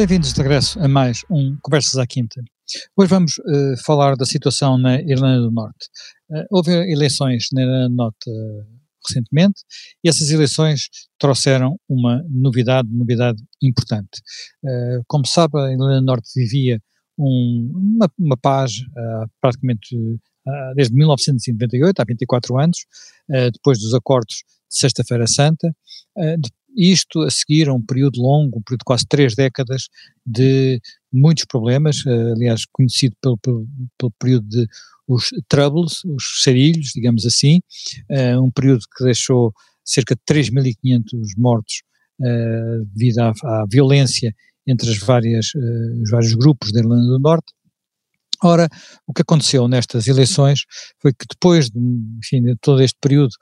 Bem-vindos de regresso a mais um Conversas à Quinta. Hoje vamos uh, falar da situação na Irlanda do Norte. Uh, houve eleições na Irlanda do Norte uh, recentemente e essas eleições trouxeram uma novidade, novidade importante. como sabe, a Irlanda do Norte vivia um, uma, uma, paz praticamente desde 1998, há 24 anos, depois dos acordos de Sexta-feira Santa, isto a seguir a um período longo, um período de quase três décadas de muitos problemas, eh, aliás conhecido pelo, pelo, pelo período de os troubles, os sarilhos, digamos assim, uh, um período que deixou cerca de 3.500 mortos uh, devido à, à, violência entre as várias, uh, os vários grupos da Irlanda do Norte. Ora, o que aconteceu nestas eleições foi que depois de, enfim, de todo este período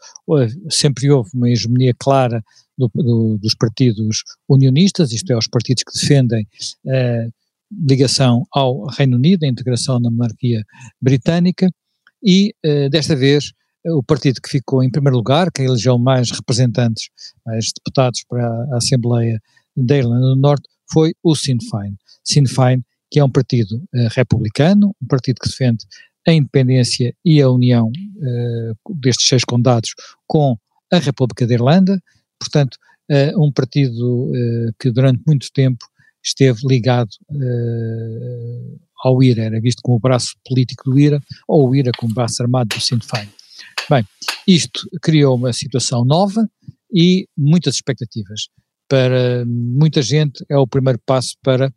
sempre houve uma hegemonia clara do, do, dos partidos unionistas, isto é, os partidos que defendem eh, ligação ao Reino Unido, a integração na monarquia britânica, e eh, desta vez o partido que ficou em primeiro lugar, que elegeu mais representantes, mais deputados para a Assembleia da Irlanda do Norte, foi o Sinn Féin. Sinn Féin, que é um partido eh, republicano, um partido que defende a independência e a união destes seis condados com a República da Irlanda, portanto, uh, um partido uh, que durante muito tempo esteve ligado uh, ao IRA, era visto como o braço político do IRA, ou o IRA como o braço armado do Sinn Féin. Bem, isto criou uma situação nova e muitas expectativas. Para muita gente é o primeiro passo para,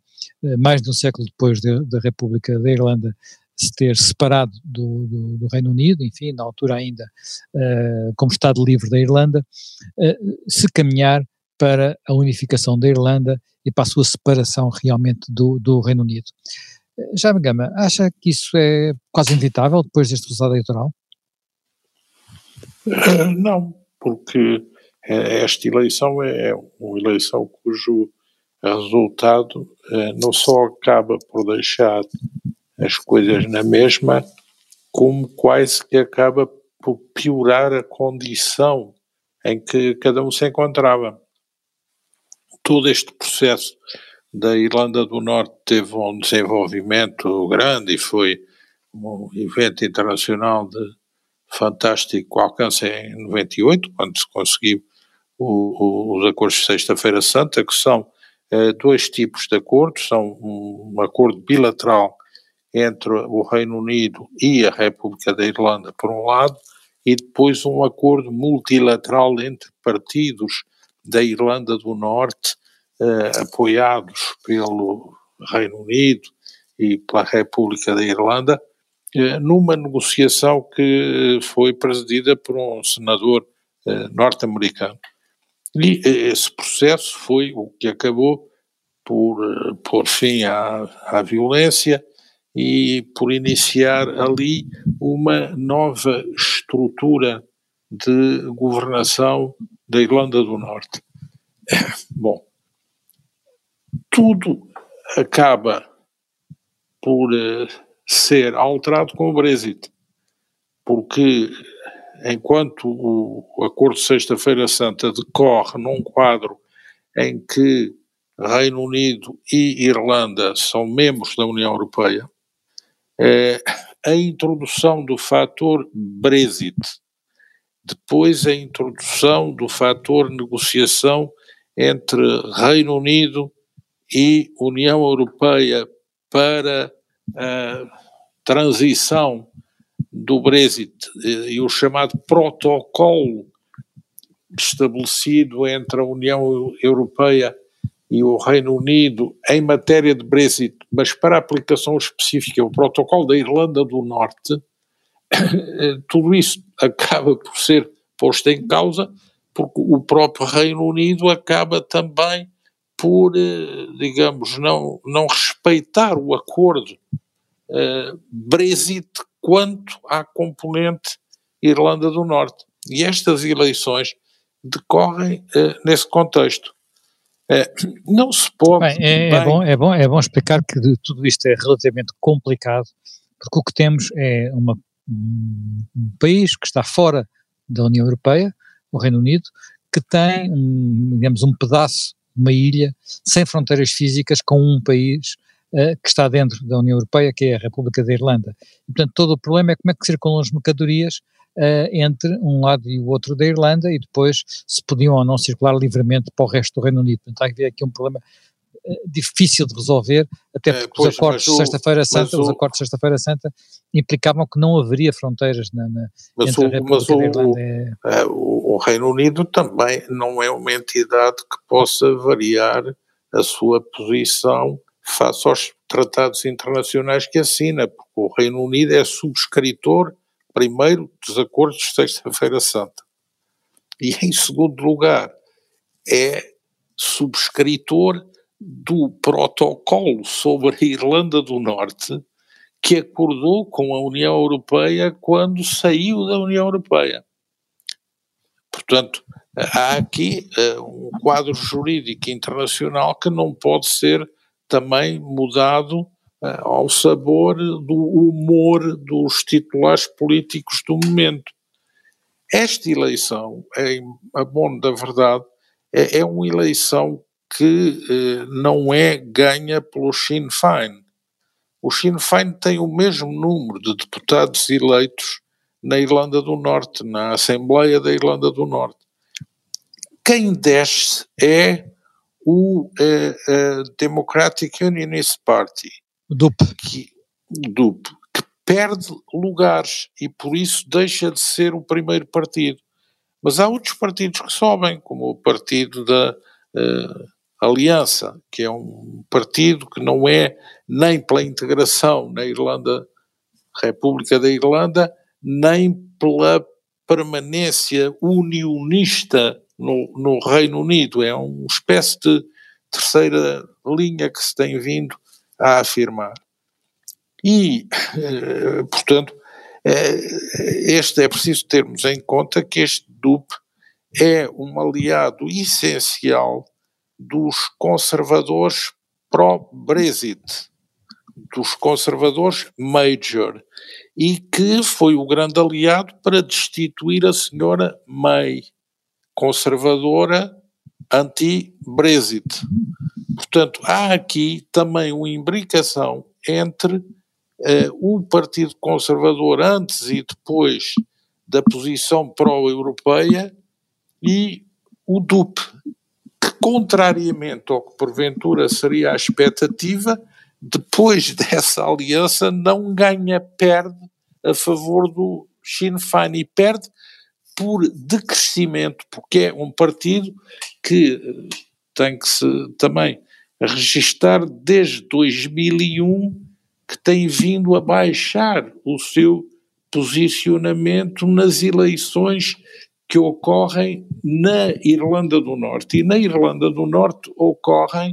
mais de um século depois da República da Irlanda se ter separado do, do, do, Reino Unido, enfim, na altura ainda uh, como Estado livre da Irlanda, uh, se caminhar para a unificação da Irlanda e para a sua separação realmente do, do Reino Unido. Uh, Já Gama, acha que isso é quase inevitável depois deste resultado eleitoral? Não, porque esta eleição é uma eleição cujo resultado não só acaba por deixar as coisas na mesma, como quase que acaba por piorar a condição em que cada um se encontrava. Todo este processo da Irlanda do Norte teve um desenvolvimento grande e foi um evento internacional de fantástico alcance em 98, quando se conseguiu o, o, os acordos de Sexta-feira Santa, que são eh, dois tipos de acordos, são um, um acordo bilateral entre o Reino Unido e a República da Irlanda, por um lado, e depois um acordo multilateral entre partidos da Irlanda do Norte, eh, apoiados pelo Reino Unido e pela República da Irlanda, eh, numa negociação que foi presidida por um senador eh, norte-americano. E eh, esse processo foi o que acabou por eh, pôr fim à, à violência e por iniciar ali uma nova estrutura de governação da Irlanda do Norte. Bom, tudo acaba por uh, ser alterado com o Brexit, porque enquanto o Acordo de Sexta-feira Santa decorre num quadro em que Reino Unido e Irlanda são membros da União Europeia, é, a introdução do fator Brexit, depois a introdução do fator negociação entre Reino Unido e União Europeia para a transição do Brexit e o chamado protocolo estabelecido entre a União Europeia e o Reino Unido em matéria de Brexit, mas para aplicação específica, o protocolo da Irlanda do Norte, tudo isso acaba por ser posto em causa, porque o próprio Reino Unido acaba também por, eh, digamos, não, não respeitar o acordo uh, Brexit quanto à componente Irlanda do Norte. E estas eleições decorrem uh, nesse contexto. É, não se pode. Bem, é, é, bom, é, bom, é bom explicar que tudo isto é relativamente complicado, porque o que temos é uma, um, um país que está fora da União Europeia, o Reino Unido, que tem, um, digamos, um pedaço uma ilha sem fronteiras físicas com um país uh, que está dentro da União Europeia, que é a República da Irlanda. E, portanto, todo o problema é como é que circulam as mercadorias uh, entre um lado e o outro da Irlanda e depois se podiam ou não circular livremente para o resto do Reino Unido. Portanto, há que ver aqui um problema difícil de resolver, até é, porque pois, os acordos de Sexta-feira Santa, os acordos de Sexta-feira Santa implicavam que não haveria fronteiras na, na mas entre o, a República mas o, é... é... o, o Reino Unido também não é uma entidade que possa variar a sua posição face aos tratados internacionais que assina, porque o Reino Unido é subscritor, primeiro, dos acordos de Sexta-feira Santa. E, em segundo lugar, é subscritor do protocolo sobre a Irlanda do Norte que acordou com a União Europeia quando saiu da União Europeia. Portanto, há aqui uh, um quadro jurídico internacional que não pode ser também mudado ao sabor do humor dos titulares políticos do momento. Esta eleição, em abono da verdade, é, é uma eleição que eh, não é ganha pelo Sinn Féin. O Sinn Féin tem o mesmo número de deputados eleitos na Irlanda do Norte, na Assembleia da Irlanda do Norte. Quem desce é o eh, eh, Democratic Unionist Party. DUP. Que, que perde lugares e por isso deixa de ser o primeiro partido. Mas há outros partidos que sobem, como o partido da uh, Aliança, que é um partido que não é nem pela integração na Irlanda, República da Irlanda, nem pela permanência unionista no, no Reino Unido. É uma espécie de terceira linha que se tem vindo a afirmar. E, eh, portanto, eh, este é preciso termos em conta que este DUP é um aliado essencial dos conservadores pró-Brexit, dos conservadores major, e que foi o grande aliado para destituir a senhora May, conservadora anti-Brexit. Portanto, há aqui também uma imbricação entre uh, o Partido Conservador antes e depois da posição pró-europeia e o DUP, contrariamente ao que porventura seria a expectativa, depois dessa aliança não ganha, perde a favor do Sinn Féin e perde por decrescimento, porque é um partido que tem que se também registar desde 2001 que tem vindo a baixar o seu posicionamento nas eleições que ocorrem na Irlanda do Norte. E na Irlanda do Norte ocorrem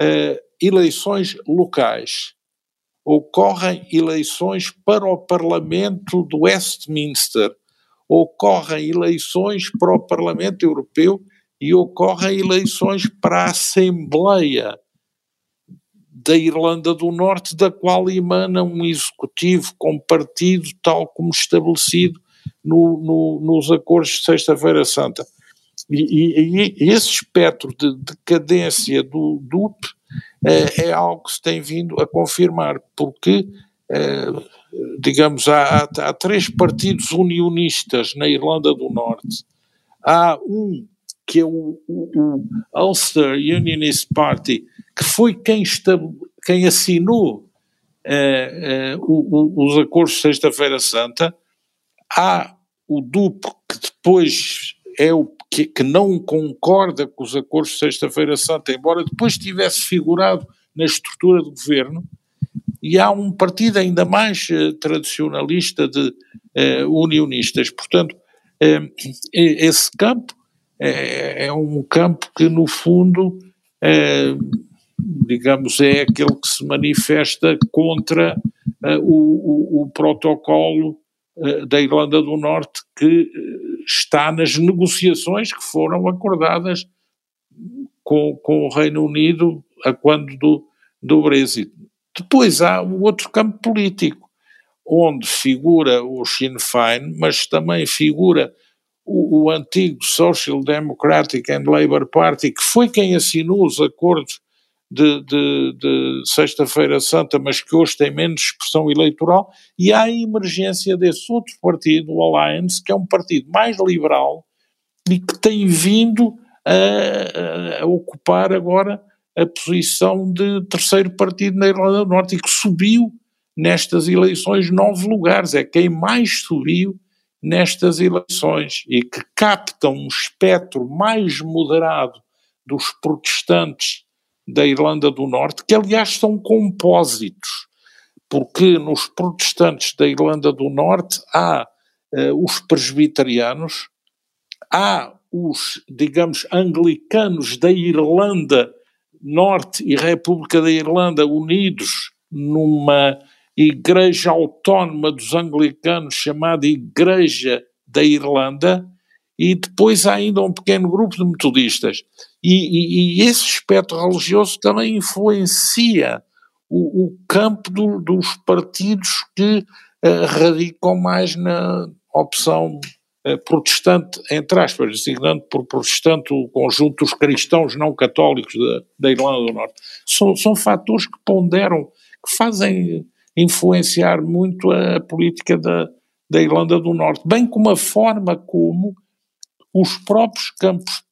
uh, eleições locais, ocorrem eleições para o Parlamento de Westminster, ocorrem eleições para o Parlamento Europeu e ocorrem eleições para a Assembleia da Irlanda do Norte, da qual emana um executivo com partido tal como estabelecido no, no, nos acordos de Sexta-feira Santa. E, e, e, esse espectro de decadência do DUP é, é, algo que se tem vindo a confirmar, porque, é, digamos, há, há, há, três partidos unionistas na Irlanda do Norte. Há um que é o, o, o Ulster Unionist Party, que foi quem, quem assinou é, o, os acordos de Sexta-feira Santa, Há o duplo que depois é o que, que não concorda com os acordos de Sexta-feira Santa, embora depois tivesse figurado na estrutura do governo, e há um partido ainda mais uh, tradicionalista de unionistas. Portanto, esse campo é, é, um campo que, no fundo, digamos, é aquele que se manifesta contra o, o, o protocolo eh, da Irlanda do Norte que está nas negociações que foram acordadas com, com o Reino Unido a quando do, do Brexit. Depois há o outro campo político, onde figura o Sinn Féin, mas também figura o, o, antigo Social Democratic and Labour Party, que foi quem assinou os acordos de, de, de Sexta-feira Santa, mas que hoje tem menos expressão eleitoral, e há a emergência desse outro partido, o Alliance, que é um partido mais liberal e que tem vindo a, a ocupar agora a posição de terceiro partido na Irlanda do Norte e que subiu nestas eleições nove lugares, é quem mais subiu nestas eleições e que capta um espectro mais moderado dos protestantes da Irlanda do Norte, que aliás são compósitos, porque nos protestantes da Irlanda do Norte há uh, os presbiterianos, há os, digamos, anglicanos da Irlanda Norte e República da Irlanda unidos numa igreja autónoma dos anglicanos chamada Igreja da Irlanda, e depois há ainda um pequeno grupo de metodistas. E, e, e esse aspecto religioso também influencia o, o campo do, dos partidos que uh, radicam mais na opção uh, protestante, entre aspas, designando por protestante o conjunto dos cristãos não católicos da, da Irlanda do Norte. São, são fatores que ponderam, que fazem influenciar muito a política da, da Irlanda do Norte, bem como a forma como os próprios campos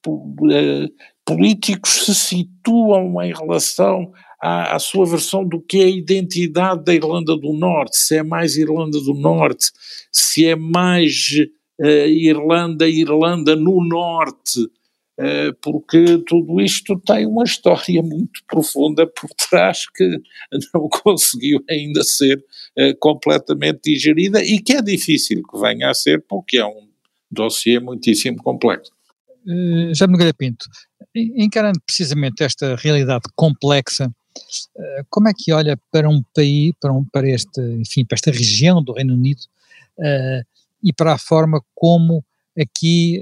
eh, políticos se situam em relação à, à, sua versão do que é a identidade da Irlanda do Norte, se é mais Irlanda do Norte, se é mais uh, Irlanda, Irlanda no Norte, uh, porque tudo isto tem uma história muito profunda por trás que não conseguiu ainda ser uh, completamente digerida e que é difícil que venha a ser, porque é um dossiê muitíssimo complexo. Uh, Jaime Nogueira Pinto, encarando precisamente esta realidade complexa, como é que olha para um país, para, um, para, este, enfim, para esta região do Reino Unido uh, e para a forma como aqui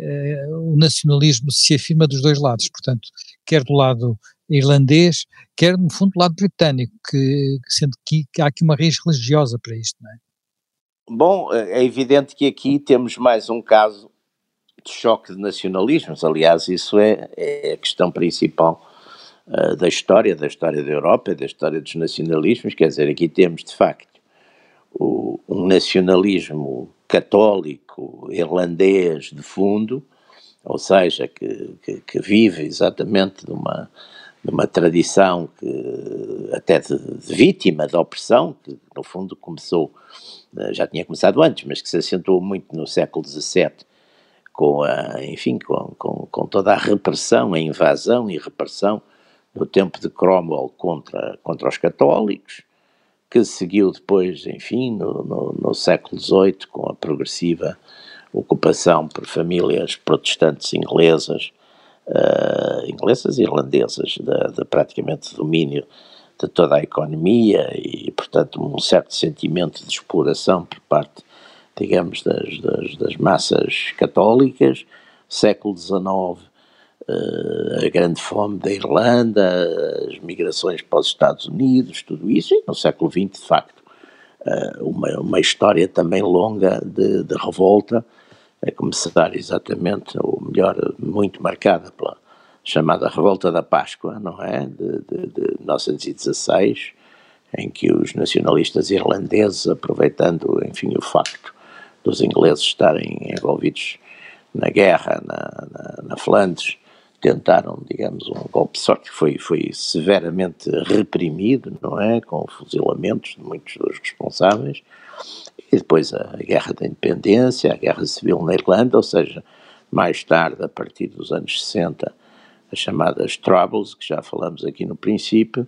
o nacionalismo se afirma dos dois lados, portanto, quer do lado irlandês, quer no fundo do lado britânico, que, sendo que, há aqui uma raiz religiosa para isto, não é? Bom, é evidente que aqui temos mais um caso de choque de nacionalismos. Aliás, isso é, é a questão principal uh, da história, da história da Europa, da história dos nacionalismos. Quer dizer, aqui temos de facto o, um nacionalismo católico irlandês de fundo, ou seja, que, que, que vive exatamente de uma, de uma tradição que, até de, de vítima da opressão, que no fundo começou eh, já tinha começado antes, mas que se acentuou muito no século XVII, com a, enfim, com, com, com toda a repressão, a invasão e repressão no tempo de Cromwell contra, contra os católicos, que seguiu depois, enfim, no, no, no século XVIII, com a progressiva ocupação por famílias protestantes inglesas, uh, inglesas e irlandesas, de, de praticamente domínio de toda a economia e, portanto, um certo sentimento de exploração por parte, digamos, das, das, das massas católicas. Século XIX, a grande fome da Irlanda, as migrações para os Estados Unidos, tudo isso, e no século XX, de facto, uh, uma, uma história também longa de, de revolta, a começar exatamente, ou melhor, muito marcada pela chamada Revolta da Páscoa, não é? De, de, de 1916, em que os nacionalistas irlandeses, aproveitando, enfim, o facto dos ingleses estarem envolvidos na guerra na, na, na Flandres, tentaram, digamos, um golpe sorte que foi, foi severamente reprimido, não é? Com fuzilamentos de muitos dos responsáveis. E depois a Guerra da Independência, a Guerra Civil na Irlanda, ou seja, mais tarde, a partir dos anos 60, as chamadas Troubles, que já falamos aqui no princípio,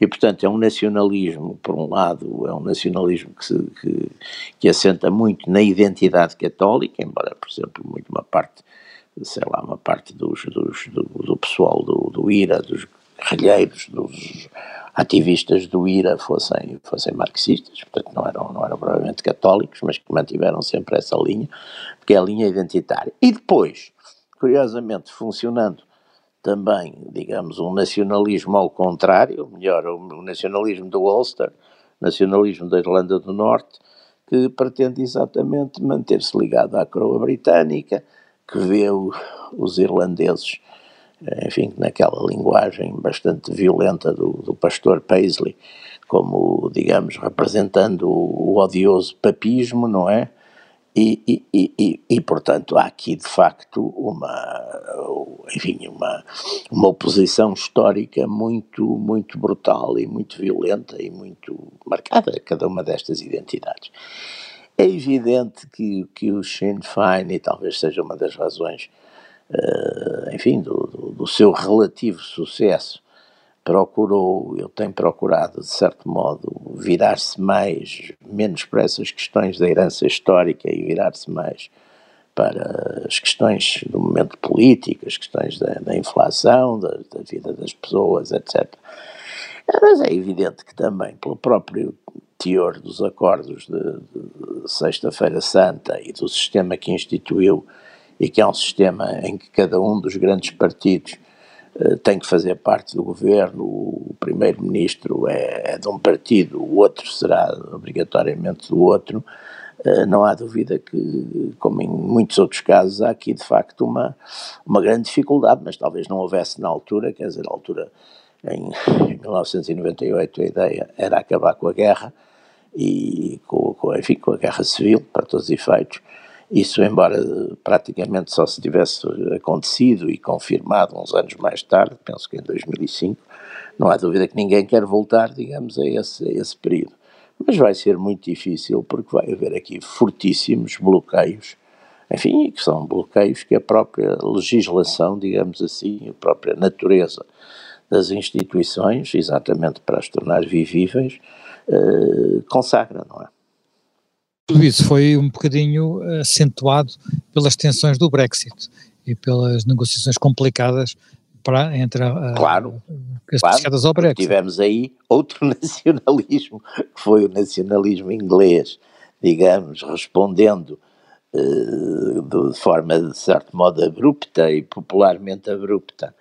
e portanto é um nacionalismo, por um lado, é um nacionalismo que, se, que, que assenta muito na identidade católica, embora, por exemplo, muito uma parte, sei lá, uma parte dos, dos do, do, pessoal do, do IRA, dos guerrilheiros, dos ativistas do IRA fossem, fossem marxistas, portanto não eram, não eram provavelmente católicos, mas que mantiveram sempre essa linha, porque é a linha identitária. E depois, curiosamente, funcionando também, digamos, um nacionalismo ao contrário, melhor, o nacionalismo do Ulster, nacionalismo da Irlanda do Norte, que pretende exatamente manter-se ligado à coroa britânica, que vê o, os irlandeses, enfim, naquela linguagem bastante violenta do, do pastor Paisley, como, digamos, representando o, o odioso papismo, não é? E, e, e, e, portanto, há aqui de facto uma, enfim, uma, uma oposição histórica muito, muito brutal e muito violenta e muito marcada cada uma destas identidades. É evidente que, que o Sinn Féin, e talvez seja uma das razões, uh, enfim, do, do, do seu relativo sucesso, procurou, eu tenho procurado, de certo modo, virar-se mais, menos para essas questões da herança histórica e virar-se mais para as questões do momento político, as questões da, da inflação, da, da, vida das pessoas, etc. Mas é evidente que também, pelo próprio teor dos acordos de, de Sexta-feira Santa e do sistema que instituiu, e que é um sistema em que cada um dos grandes partidos eh, tem que fazer parte do governo, o primeiro-ministro é, é, de um partido, o outro será obrigatoriamente do outro, uh, não há dúvida que, como em muitos outros casos, há aqui de facto uma, uma grande dificuldade, mas talvez não houvesse na altura, quer dizer, na altura, em 1998, a ideia era acabar com a guerra e com, com, enfim, com a guerra civil, para todos os efeitos, isso, embora praticamente só se tivesse acontecido e confirmado uns anos mais tarde, penso que em 2005, não há dúvida que ninguém quer voltar, digamos, a esse, a esse período. Mas vai ser muito difícil porque vai haver aqui fortíssimos bloqueios, enfim, que são bloqueios que a própria legislação, digamos assim, a própria natureza das instituições, exatamente para as tornar vivíveis, eh, consagra, não é? Tudo isso foi um bocadinho acentuado pelas tensões do Brexit e pelas negociações complicadas para, entre a, claro, as claro, ao Brexit. Tivemos aí outro nacionalismo, que foi o nacionalismo inglês, digamos, respondendo uh, de forma, de certo modo, abrupta e popularmente abrupta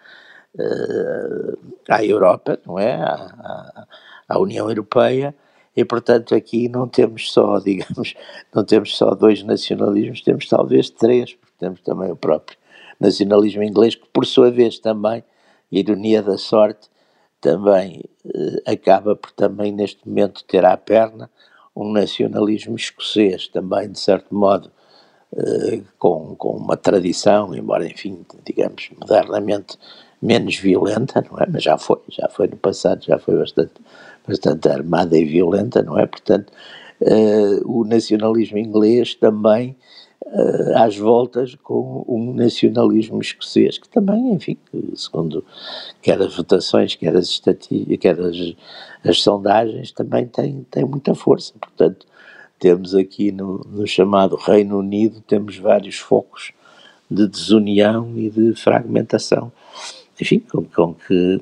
uh, à Europa, não é? À, à, União Europeia, e portanto aqui não temos só, digamos, não temos só dois nacionalismos, temos talvez três, porque temos também o próprio nacionalismo inglês, que por sua vez também, ironia da sorte, também eh, acaba por também neste momento ter à perna um nacionalismo escocês, também de certo modo eh, com, com uma tradição, embora enfim, digamos, modernamente menos violenta, não é? Mas já foi, já foi no passado, já foi bastante bastante armada e violenta, não é? Portanto, uh, o nacionalismo inglês também uh, às voltas com um nacionalismo escocês, que também, enfim, segundo quer as votações, quer as estatísticas, quer as, as sondagens, também tem, tem muita força. Portanto, temos aqui no, no chamado Reino Unido, temos vários focos de desunião e de fragmentação enfim, com, com, que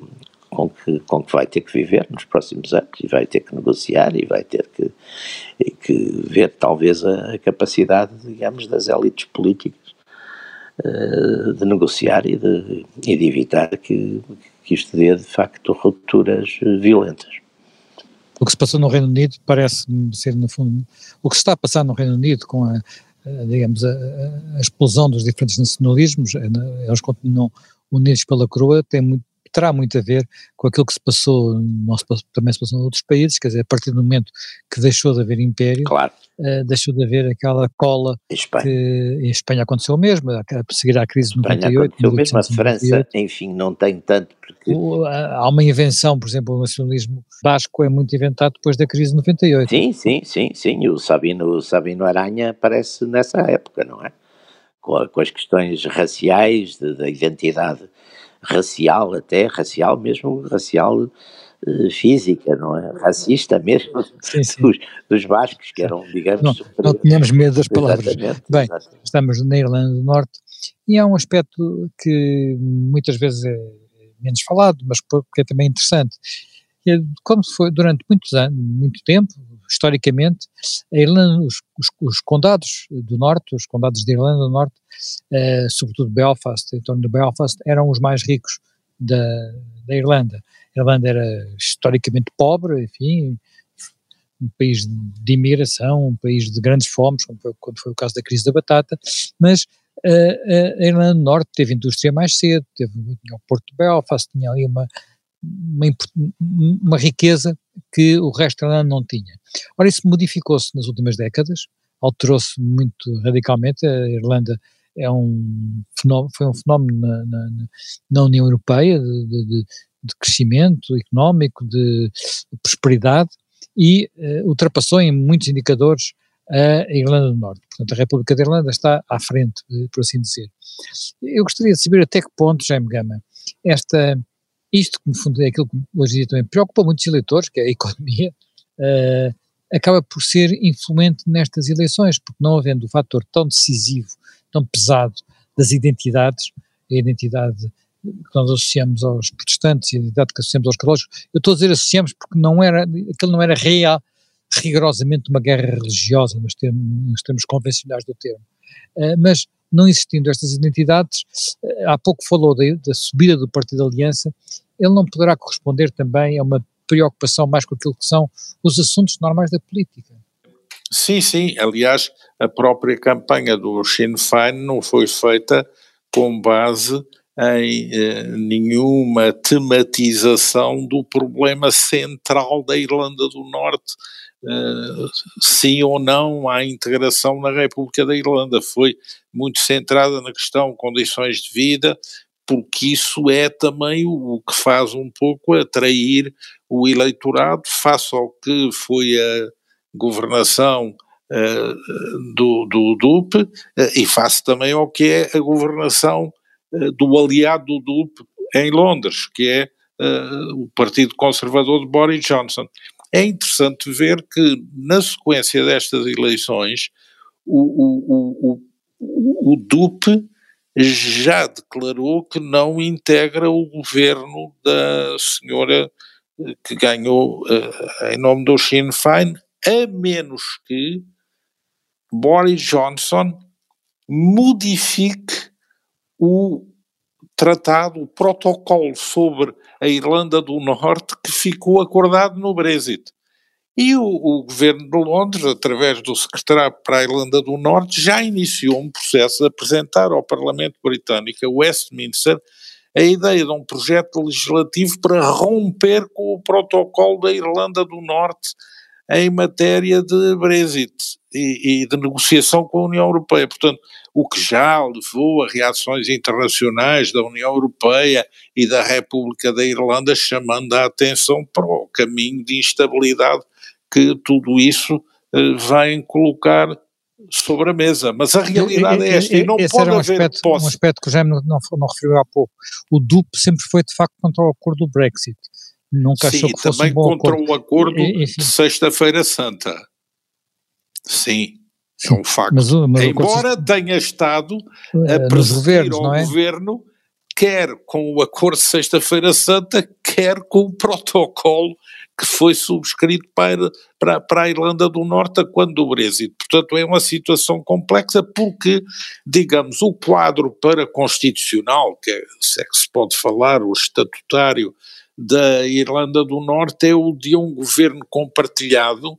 com que, com que vai ter que viver nos próximos anos e vai ter que negociar e vai ter que, que ver talvez a, a, capacidade, digamos, das élites políticas uh, de negociar e de, e de evitar que, que isto dê de facto rupturas violentas. O que se passou no Reino Unido parece ser, no fundo, o que se está a passar no Reino Unido com a, a digamos, a, a, explosão dos diferentes nacionalismos, eh, eles continuam unidos pela coroa, tem muito, terá muito a ver com aquilo que se passou, também se passou em outros países, quer dizer, a partir do momento que deixou de haver império, claro. uh, deixou de haver aquela cola Espanha. que em Espanha aconteceu o mesmo, a, a seguir à crise de 98. Aconteceu mesmo, a França, enfim, não tem tanto porque... O, há uma invenção, por exemplo, o nacionalismo basco é muito inventado depois da crise de 98. Sim, sim, sim, sim, o Sabino, o Sabino Aranha aparece nessa época, não é? Com, com as questões raciais, da identidade racial até, racial mesmo, racial uh, física, não é? Racista mesmo, sim, sim. Dos, dos bascos, que eram, digamos... Não, não tínhamos medo das palavras. Exatamente, Bem, exatamente. estamos na Irlanda do Norte e há um aspecto que muitas vezes é menos falado, mas que é também interessante. É como foi durante muitos anos, muito tempo, historicamente, a Irlanda, os, os, os, condados do Norte, os condados de Irlanda do Norte, eh, sobretudo Belfast, em torno de Belfast, eram os mais ricos da, da Irlanda. A Irlanda era historicamente pobre, enfim, um país de imigração, um país de grandes fomes, como foi, quando foi o caso da crise da batata, mas a Irlanda do Norte teve indústria mais cedo, teve tinha o Porto de Belfast, tinha ali uma, uma, uma riqueza que o resto da não tinha. Ora, isso modificou-se nas últimas décadas, alterou-se muito radicalmente, a Irlanda é um fenómeno, foi um fenómeno na, na, na União Europeia de, de, de, crescimento económico, de, de prosperidade e uh, ultrapassou em muitos indicadores a Irlanda do Norte. Portanto, a República da Irlanda está à frente, eh, por assim dizer. Eu gostaria de saber até que ponto, Jaime Gama, esta, isto que no fundo é aquilo que hoje em dia também preocupa muitos eleitores, que é a economia, uh, acaba por ser influente nestas eleições, porque não havendo o fator tão decisivo, tão pesado das identidades, a identidade que nós associamos aos protestantes e a identidade que associamos aos católicos, eu estou a dizer associamos porque não era, aquilo não era real, rigorosamente uma guerra religiosa nos termos, nos termos convencionais do termo, uh, mas não existindo estas identidades, uh, há pouco falou da, da subida do Partido da Aliança, ele não poderá corresponder também a uma preocupação mais com aquilo que são os assuntos normais da política. Sim, sim. Aliás, a própria campanha do Sinn Féin não foi feita com base em eh, nenhuma tematização do problema central da Irlanda do Norte, eh, sim ou não à integração na República da Irlanda. Foi muito centrada na questão condições de vida, porque isso é também o que faz um pouco atrair o eleitorado face ao que foi a governação uh, do, do DUP uh, e face também ao que é a governação uh, do aliado do DUP em Londres, que é o Partido Conservador de Boris Johnson. É interessante ver que, na sequência destas eleições, o, o, o, o, DUP já declarou que não integra o governo da senhora eh, que ganhou uh, em nome do Sinn Féin, a menos que Boris Johnson modifique o tratado, o protocolo sobre a Irlanda do Norte que ficou acordado no Brexit. E o, o, governo de Londres, através do secretário para a Irlanda do Norte, já iniciou um processo de apresentar ao Parlamento Britânico, a Westminster, a ideia de um projeto legislativo para romper com o protocolo da Irlanda do Norte em matéria de Brexit e, e de negociação com a União Europeia. Portanto, o que já levou a reações internacionais da União Europeia e da República da Irlanda chamando a atenção para o caminho de instabilidade que tudo isso uh, vai colocar sobre a mesa. Mas a realidade é esta, e não Esse pode um haver aspecto, posse. um aspecto que o Jaime não, não, não, referiu há pouco. O DUP sempre foi de facto contra o acordo do Brexit. Nunca Sim, achou que fosse um bom contra acordo. o acordo de Sexta-feira Santa. Sim, é um facto. Mas, mas Embora tenha estado a uh, presidir ao é? governo quer com o acordo de Sexta-feira Santa, quer com o protocolo que foi subscrito para, para, para a Irlanda do Norte quando do Brexit. Portanto, é uma situação complexa porque, digamos, o quadro para constitucional, que é, se é que se pode falar, o estatutário da Irlanda do Norte é o de um governo compartilhado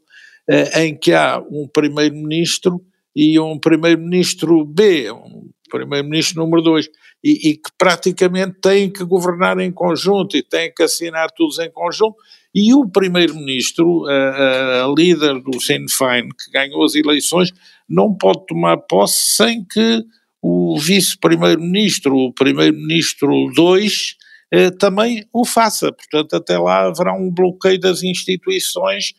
eh, em que há um primeiro-ministro e um primeiro-ministro B, um primeiro-ministro número 2 e, e, que praticamente têm que governar em conjunto e têm que assinar todos em conjunto, e o primeiro-ministro, a, a, líder do Sinn Féin, que ganhou as eleições, não pode tomar posse sem que o vice-primeiro-ministro, o primeiro-ministro 2, eh, também o faça. Portanto, até lá haverá um bloqueio das instituições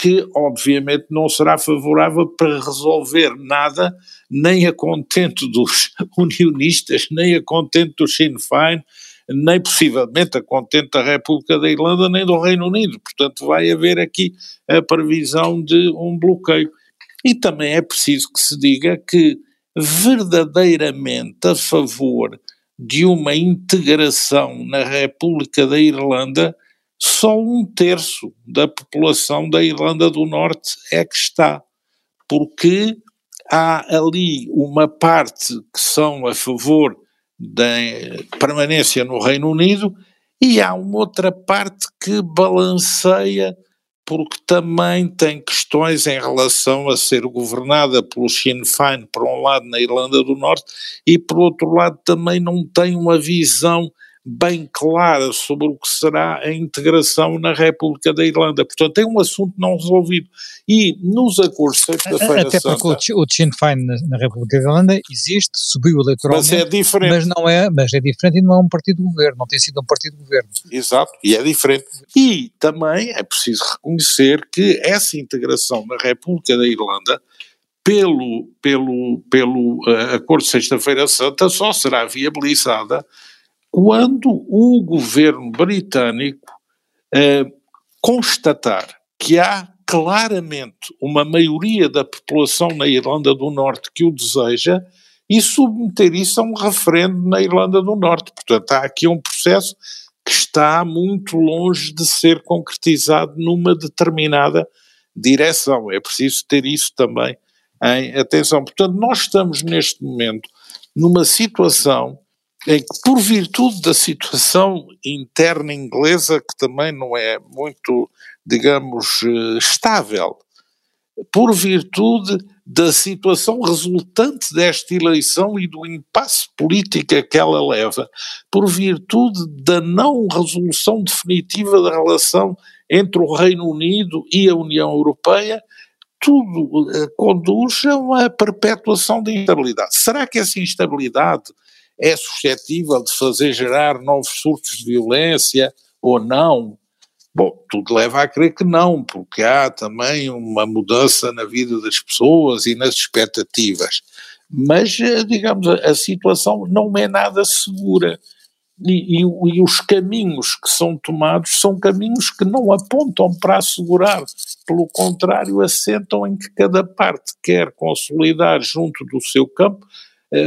que obviamente não será favorável para resolver nada, nem a contento dos unionistas, nem a contento do Sinn Féin, nem possivelmente a contento da República da Irlanda, nem do Reino Unido. Portanto, vai haver aqui a previsão de um bloqueio. E também é preciso que se diga que verdadeiramente a favor de uma integração na República da Irlanda só um terço da população da Irlanda do Norte é que está, porque há ali uma parte que são a favor da permanência no Reino Unido e há uma outra parte que balanceia porque também tem questões em relação a ser governada pelo Sinn Féin, por um lado, na Irlanda do Norte, e por outro lado também não tem uma visão bem clara sobre o que será a integração na República da Irlanda. Portanto, tem um assunto não resolvido. E nos acordos de sexta-feira Até porque Santa, o Sinn Féin na, na, República da Irlanda existe, subiu eleitoralmente. Mas é diferente. Mas, não é, mas é diferente e não é um partido de governo, não tem sido um partido de governo. Exato, e é diferente. E também é preciso reconhecer que essa integração na República da Irlanda pelo, pelo, pelo uh, acordo de sexta-feira santa só será viabilizada quando o governo britânico eh, constatar que há claramente uma maioria da população na Irlanda do Norte que o deseja e submeter isso a um referendo na Irlanda do Norte. Portanto, há aqui um processo que está muito longe de ser concretizado numa determinada direção. É preciso ter isso também em atenção. Portanto, nós estamos neste momento numa situação por virtude da situação interna inglesa, que também não é muito, digamos, eh, estável, por virtude da situação resultante desta eleição e do impasse político que ela leva, por virtude da não resolução definitiva da relação entre o Reino Unido e a União Europeia, tudo eh, conduz a uma perpetuação de instabilidade. Será que essa instabilidade é suscetível de fazer gerar novos surtos de violência ou não? Bom, tudo leva a crer que não, porque há também uma mudança na vida das pessoas e nas expectativas. Mas, eh, digamos, a, situação não é nada segura. E, e, e, os caminhos que são tomados são caminhos que não apontam para assegurar, pelo contrário, assentam em que cada parte quer consolidar junto do seu campo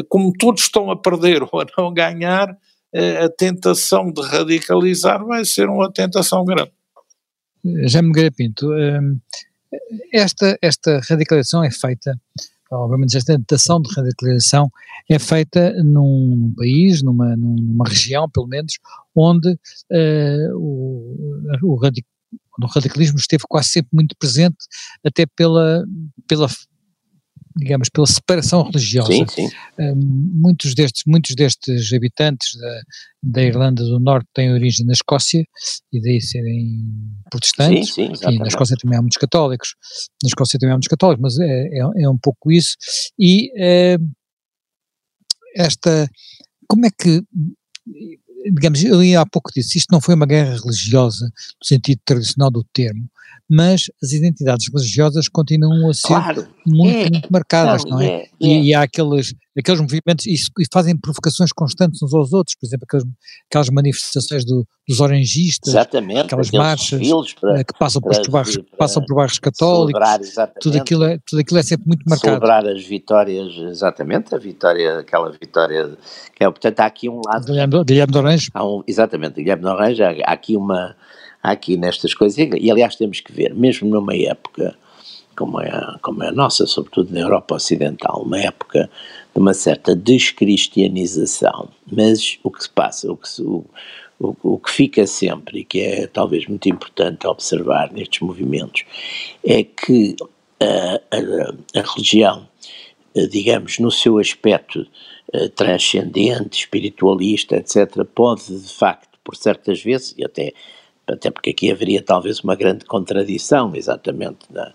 como todos estão a perder ou a não ganhar, eh, a tentação de radicalizar vai ser uma tentação grande. Já me Pinto, ehm, esta, esta radicalização é feita, obviamente esta tentação de radicalização é feita num país, numa, numa região pelo menos, onde uh, o, o radicalismo esteve quase sempre muito presente, até pela, pela digamos, pela separação religiosa. Sim, sim. Um, muitos, destes, muitos destes habitantes da, da Irlanda do Norte têm origem na Escócia e daí serem protestantes. Sim, sim, e na Escócia também há muitos católicos. Na Escócia também há muitos católicos, mas é, é, é um pouco isso. E é, esta, como é que digamos, eu há pouco disse, isto não foi uma guerra religiosa no sentido tradicional do termo, mas as identidades religiosas continuam a ser claro, muito, é, muito marcadas, não, não é? é, é. E, e, há aqueles, aqueles movimentos e, e, fazem provocações constantes uns aos outros, por exemplo, aquelas, aquelas manifestações do, dos orangistas, aquelas marchas para, eh, que passam, para, por bairros, para, passam por bairros católicos, tudo aquilo, é, tudo aquilo é sempre muito marcado. Celebrar as vitórias, exatamente, a vitória, aquela vitória, que é, portanto há aqui um lado... Guilherme, Guilherme de Orange. Um, exatamente, Guilherme de Orange, há, há aqui uma aqui nestas coisas, e aliás temos que ver, mesmo numa época como é, como é a nossa, sobretudo na Europa Ocidental, uma época de uma certa descristianização, mas o que se passa, o que, se, o, o, o, que fica sempre e que é talvez muito importante observar nestes movimentos é que a, a, a religião, digamos, no seu aspecto eh, transcendente, espiritualista, etc., pode de facto, por certas vezes, e até até porque aqui haveria talvez uma grande contradição, exatamente, na,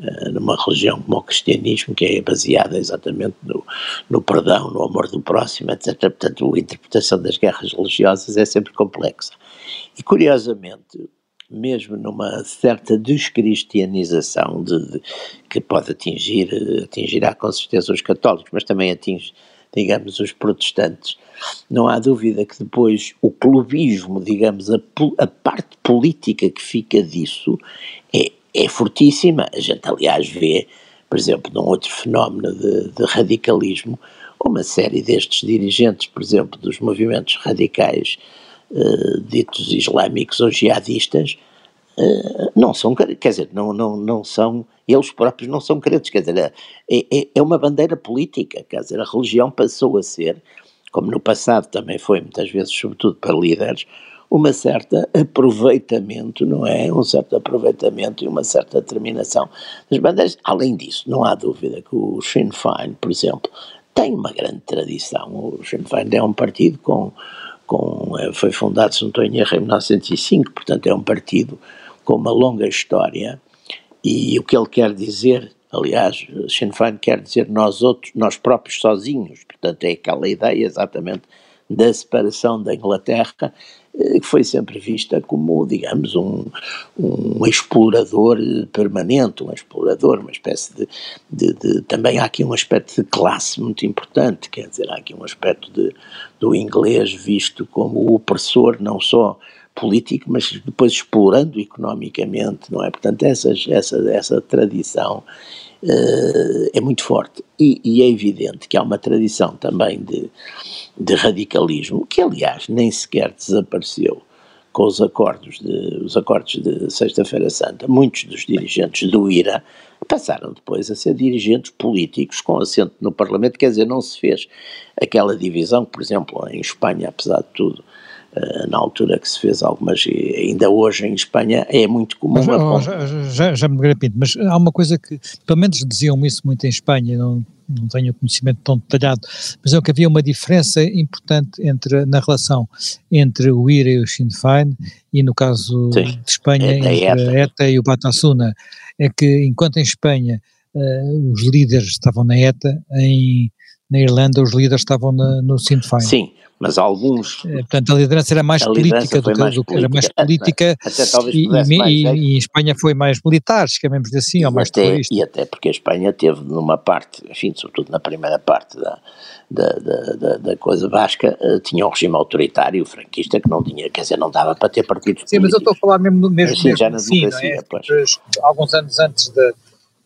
eh, numa religião como o cristianismo, que é baseada exatamente no, no perdão, no amor do próximo, etc. Portanto, a interpretação das guerras religiosas é sempre complexa. E, curiosamente, mesmo numa certa descristianização de, de, que pode atingir, atingirá com certeza os católicos, mas também atinge digamos, os protestantes. Não há dúvida que depois o clubismo, digamos, a, a parte política que fica disso é, é fortíssima. A gente, aliás, vê, por exemplo, num outro fenómeno de, de radicalismo, uma série destes dirigentes, por exemplo, dos movimentos radicais uh, ditos islâmicos ou jihadistas, uh, não são, quer dizer, não, não, não são eles próprios não são crentes, quer dizer, é, é, é uma bandeira política, quer dizer, a religião passou a ser, como no passado também foi muitas vezes, sobretudo para líderes, uma certa aproveitamento, não é? Um certo aproveitamento e uma certa determinação das bandeiras. Além disso, não há dúvida que o Sinn Féin, por exemplo, tem uma grande tradição. O Sinn Féin é um partido com, com eh, foi fundado, se não estou em erro, em 1905, portanto é um partido com uma longa história e o que ele quer dizer, aliás, Sinn Féin quer dizer nós outros, nós próprios sozinhos, portanto é aquela ideia exatamente da separação da Inglaterra, eh, que foi sempre vista como, digamos, um, um explorador permanente, um explorador, uma espécie de, de, de, Também há aqui um aspecto de classe muito importante, quer dizer, há aqui um aspecto de, do inglês visto como opressor, não só político, mas depois explorando economicamente, não é? Portanto, essas, essa, essa tradição uh, é muito forte. E, e, é evidente que há uma tradição também de, de radicalismo, que aliás nem sequer desapareceu com os acordos de, os acordos de Sexta-feira Santa. Muitos dos dirigentes do IRA passaram depois a ser dirigentes políticos com assento no Parlamento, quer dizer, não se fez aquela divisão, por exemplo, em Espanha, apesar de tudo, na altura que se fez algumas, e ainda hoje em Espanha é muito comum. Mas, oh, já, já, já, me grapinto, mas há uma coisa que, pelo menos diziam isso muito em Espanha, não, não tenho conhecimento tão detalhado, mas é que havia uma diferença importante entre, na relação entre o IRA e o Sinn Féin, e no caso Sim, de Espanha, é, entre ETA. a ETA e o Batasuna, é que enquanto em Espanha uh, os líderes estavam na ETA, em, na Irlanda os líderes estavam na, no Sinn Féin. Sim, mas alguns. É, portanto, a liderança era mais política do que, mais política, era mais política até, até e, mais e, e, em Espanha foi mais militar, chamemos de assim, ou mais até, terrorista. E até porque a Espanha teve numa parte, enfim, sobretudo na primeira parte da, da, da, da, coisa basca, uh, tinha um regime autoritário, franquista, que não tinha, quer dizer, não dava para ter partidos Sim, políticos. mas eu estou a falar mesmo, mesmo, Sim, mesmo já na assim, democracia, é? pois. Alguns anos antes de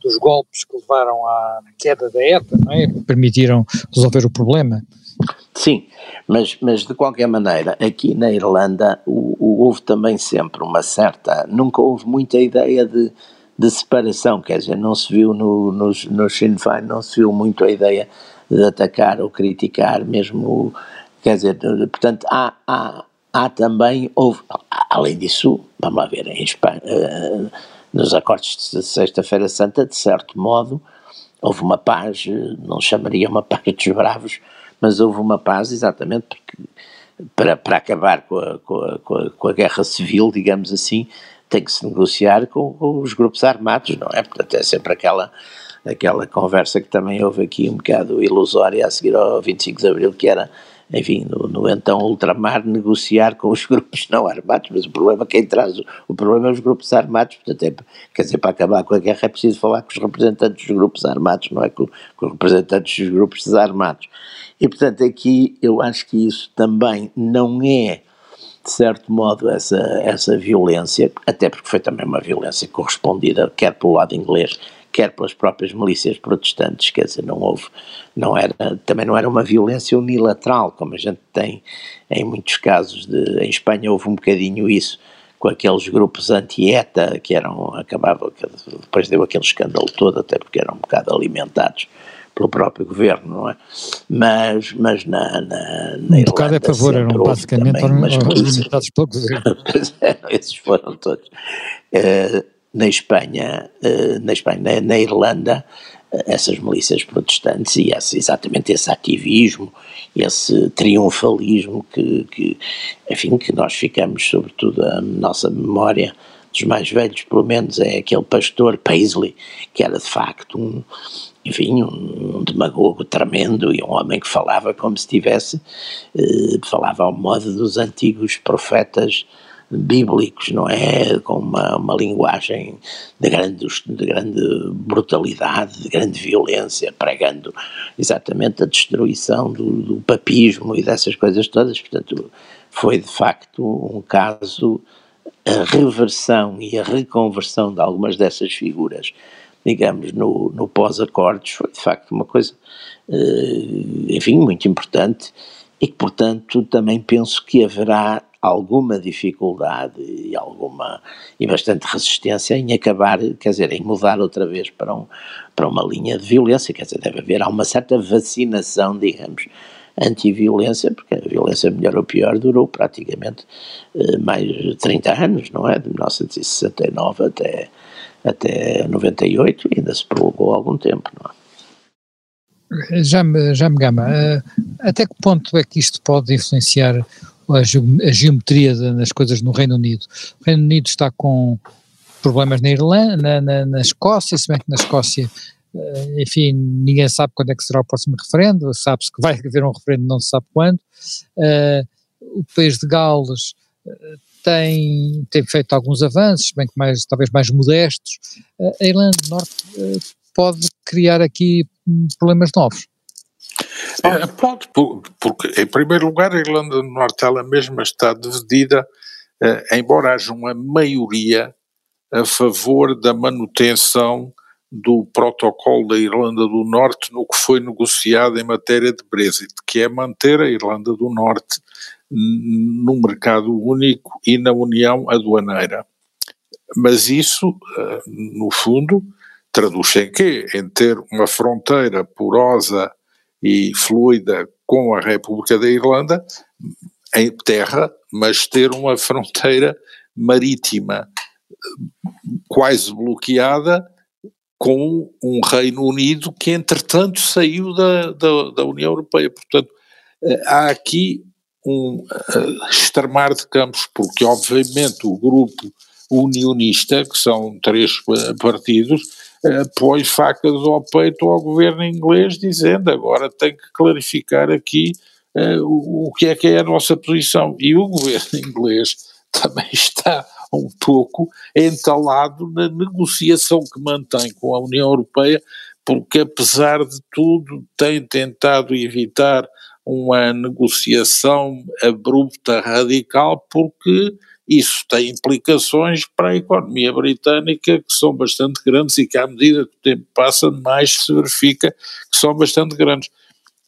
dos golpes que levaram à queda da ETA, não é? permitiram resolver o problema. Sim, mas, mas de qualquer maneira, aqui na Irlanda o, o, houve também sempre uma certa. Nunca houve muita ideia de, de separação, quer dizer, não se viu no, no, Sinn Féin, não se viu muito a ideia de atacar ou criticar, mesmo. Quer dizer, portanto, há, há, há também. Houve, além disso, vamos lá ver, em Espanha, uh, nos acordes de Sexta-feira Santa, de certo modo, houve uma paz, não chamaria uma paz dos bravos mas houve uma paz exatamente porque, para, para acabar com a, com, a, com a guerra civil, digamos assim, tem que se negociar com, com, os grupos armados, não é? Portanto, é sempre aquela, aquela conversa que também houve aqui um bocado ilusória a seguir ao 25 de Abril, que era enfim, no, no, então ultramar, negociar com os grupos não armados, mas o problema quem traz, o, o problema é os grupos armados, portanto, é, quer dizer, para acabar com a guerra é preciso falar com os representantes dos grupos armados, não é com, com os representantes dos grupos desarmados. E, portanto, aqui eu acho que isso também não é, de certo modo, essa, essa violência, até porque foi também uma violência correspondida, quer pelo lado inglês, quer pelas próprias milícias protestantes, quer dizer, não houve, não era, também não era uma violência unilateral, como a gente tem em muitos casos, de, em Espanha houve um bocadinho isso, com aqueles grupos anti-ETA, que eram, acabava, depois deu aquele escândalo todo, até porque eram um bocado alimentados pelo próprio governo, não é? Mas, mas na, na, na Um bocado é a favor, eram basicamente alimentados pelo governo. É, esses foram todos. Uh, na Espanha, eh, na Espanha, na, Irlanda, eh, essas milícias protestantes e esse, exatamente esse ativismo, esse triunfalismo que, que, enfim, que nós ficamos, sobretudo, a nossa memória dos mais velhos, pelo menos, é aquele pastor Paisley, que era de facto um, enfim, um demagogo tremendo e um homem que falava como se tivesse, eh, falava ao modo dos antigos profetas bíblicos, não é? Com uma, uma linguagem de grande, de grande brutalidade, de grande violência, pregando exatamente a destruição do, do papismo e dessas coisas todas. Portanto, foi de facto um caso, a reversão e a reconversão de algumas dessas figuras, digamos, no, no pós-acordes, foi de facto uma coisa, eh, enfim, muito importante e que, portanto, também penso que haverá alguma dificuldade e alguma e bastante resistência em acabar, quer dizer, em mudar outra vez para, um, para uma linha de violência, quer dizer, deve haver há uma certa vacinação, digamos, anti-violência, porque a violência melhor ou pior durou praticamente eh, mais de 30 anos, não é? De 1969 até, até 98 e ainda se prolongou algum tempo, não é? Já me, já me gama, uh, até que ponto é que isto pode influenciar a, geometria das coisas no Reino Unido? O Reino Unido está com problemas na Irlanda, na, na, na Escócia, se bem que na Escócia Uh, enfim, ninguém sabe quando é que será o próximo referendo, sabe-se que vai haver um referendo, não se sabe quando. Uh, o país de Gales tem, tem feito alguns avanços, bem que mais, talvez mais modestos. a Irlanda do Norte pode criar aqui problemas novos. É, pode, porque em primeiro lugar a Irlanda do Norte ela mesma está dividida, embora haja uma maioria a favor da manutenção do protocolo da Irlanda do Norte no que foi negociado em matéria de Brexit, que é manter a Irlanda do Norte no mercado único e na União Aduaneira. Mas isso, eh, no fundo, traduz em quê? Em ter uma fronteira porosa e fluida com a República da Irlanda em terra, mas ter uma fronteira marítima quase bloqueada com um Reino Unido que, entretanto, saiu da, da, da União Europeia. Portanto, eh, há aqui um uh, extremar de campos, porque, obviamente, o grupo unionista, que são três partidos, uh, facas ao peito ao governo inglês, dizendo agora tem que clarificar aqui uh, o, o que é que é a nossa posição. E o governo inglês também está um pouco entalado na negociação que mantém com a União Europeia, porque apesar de tudo tem tentado evitar uma negociação abrupta, radical, porque isso tem implicações para a economia britânica que são bastante grandes e que à medida que o tempo passa mais se verifica que são bastante grandes.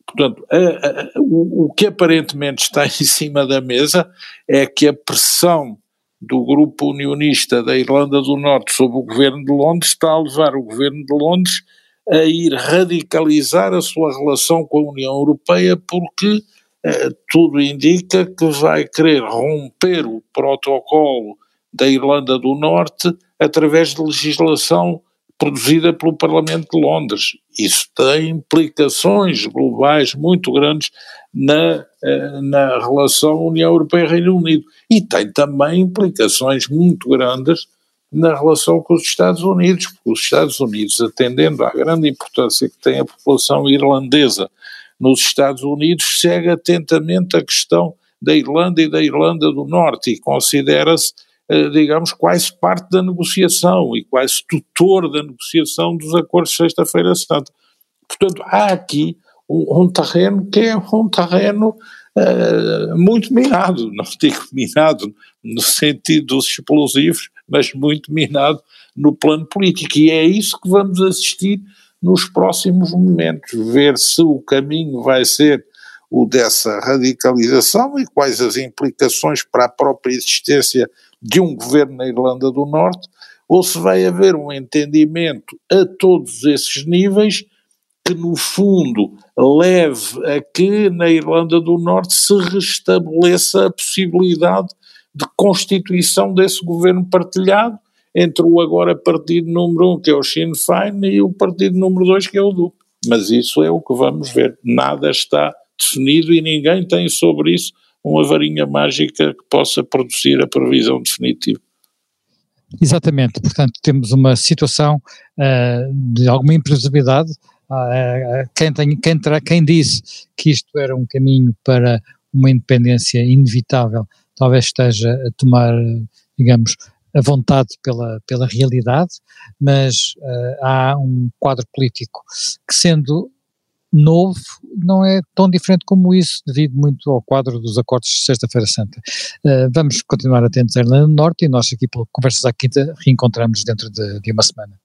Portanto, a, a, o, o que aparentemente está em cima da mesa é que a pressão do grupo unionista da Irlanda do Norte sob o governo de Londres está a levar o governo de Londres a ir radicalizar a sua relação com a União Europeia porque eh, tudo indica que vai querer romper o protocolo da Irlanda do Norte através de legislação produzida pelo Parlamento de Londres. Isso tem implicações globais muito grandes na, eh, na relação União Europeia-Reino Unido. E tem também implicações muito grandes na relação com os Estados Unidos, porque os Estados Unidos, atendendo à grande importância que tem a população irlandesa nos Estados Unidos, segue atentamente a questão da Irlanda e da Irlanda do Norte e considera-se eh, digamos, quase parte da negociação e quase tutor da negociação dos acordos de Sexta-feira Santa. Portanto, há aqui um, um, terreno que é um terreno uh, muito minado, não digo minado no sentido dos explosivos, mas muito minado no plano político. E é isso que vamos assistir nos próximos momentos, ver se o caminho vai ser o dessa radicalização e quais as implicações para a própria existência de um governo na Irlanda do Norte, ou se vai haver um entendimento a todos esses níveis que, no fundo, leve a que na Irlanda do Norte se restabeleça a possibilidade de constituição desse governo partilhado entre o agora partido número um, que é o Sinn Féin, e o partido número dois, que é o DUP. Mas isso é o que vamos ver. Nada está definido e ninguém tem sobre isso uma varinha mágica que possa produzir a previsão definitiva. Exatamente, portanto temos uma situação uh, de alguma imprevisibilidade, uh, quem, tem, quem, terá, quem disse que isto era um caminho para uma independência inevitável, talvez esteja a tomar, digamos, a vontade pela, pela realidade, mas uh, há um quadro político que sendo novo não é tão diferente como isso, devido muito ao quadro dos acordos de Sexta-feira Santa. Uh, vamos continuar atentos à Irlanda do Norte e nós aqui pelo Conversas à Quinta reencontramos dentro de, de uma semana.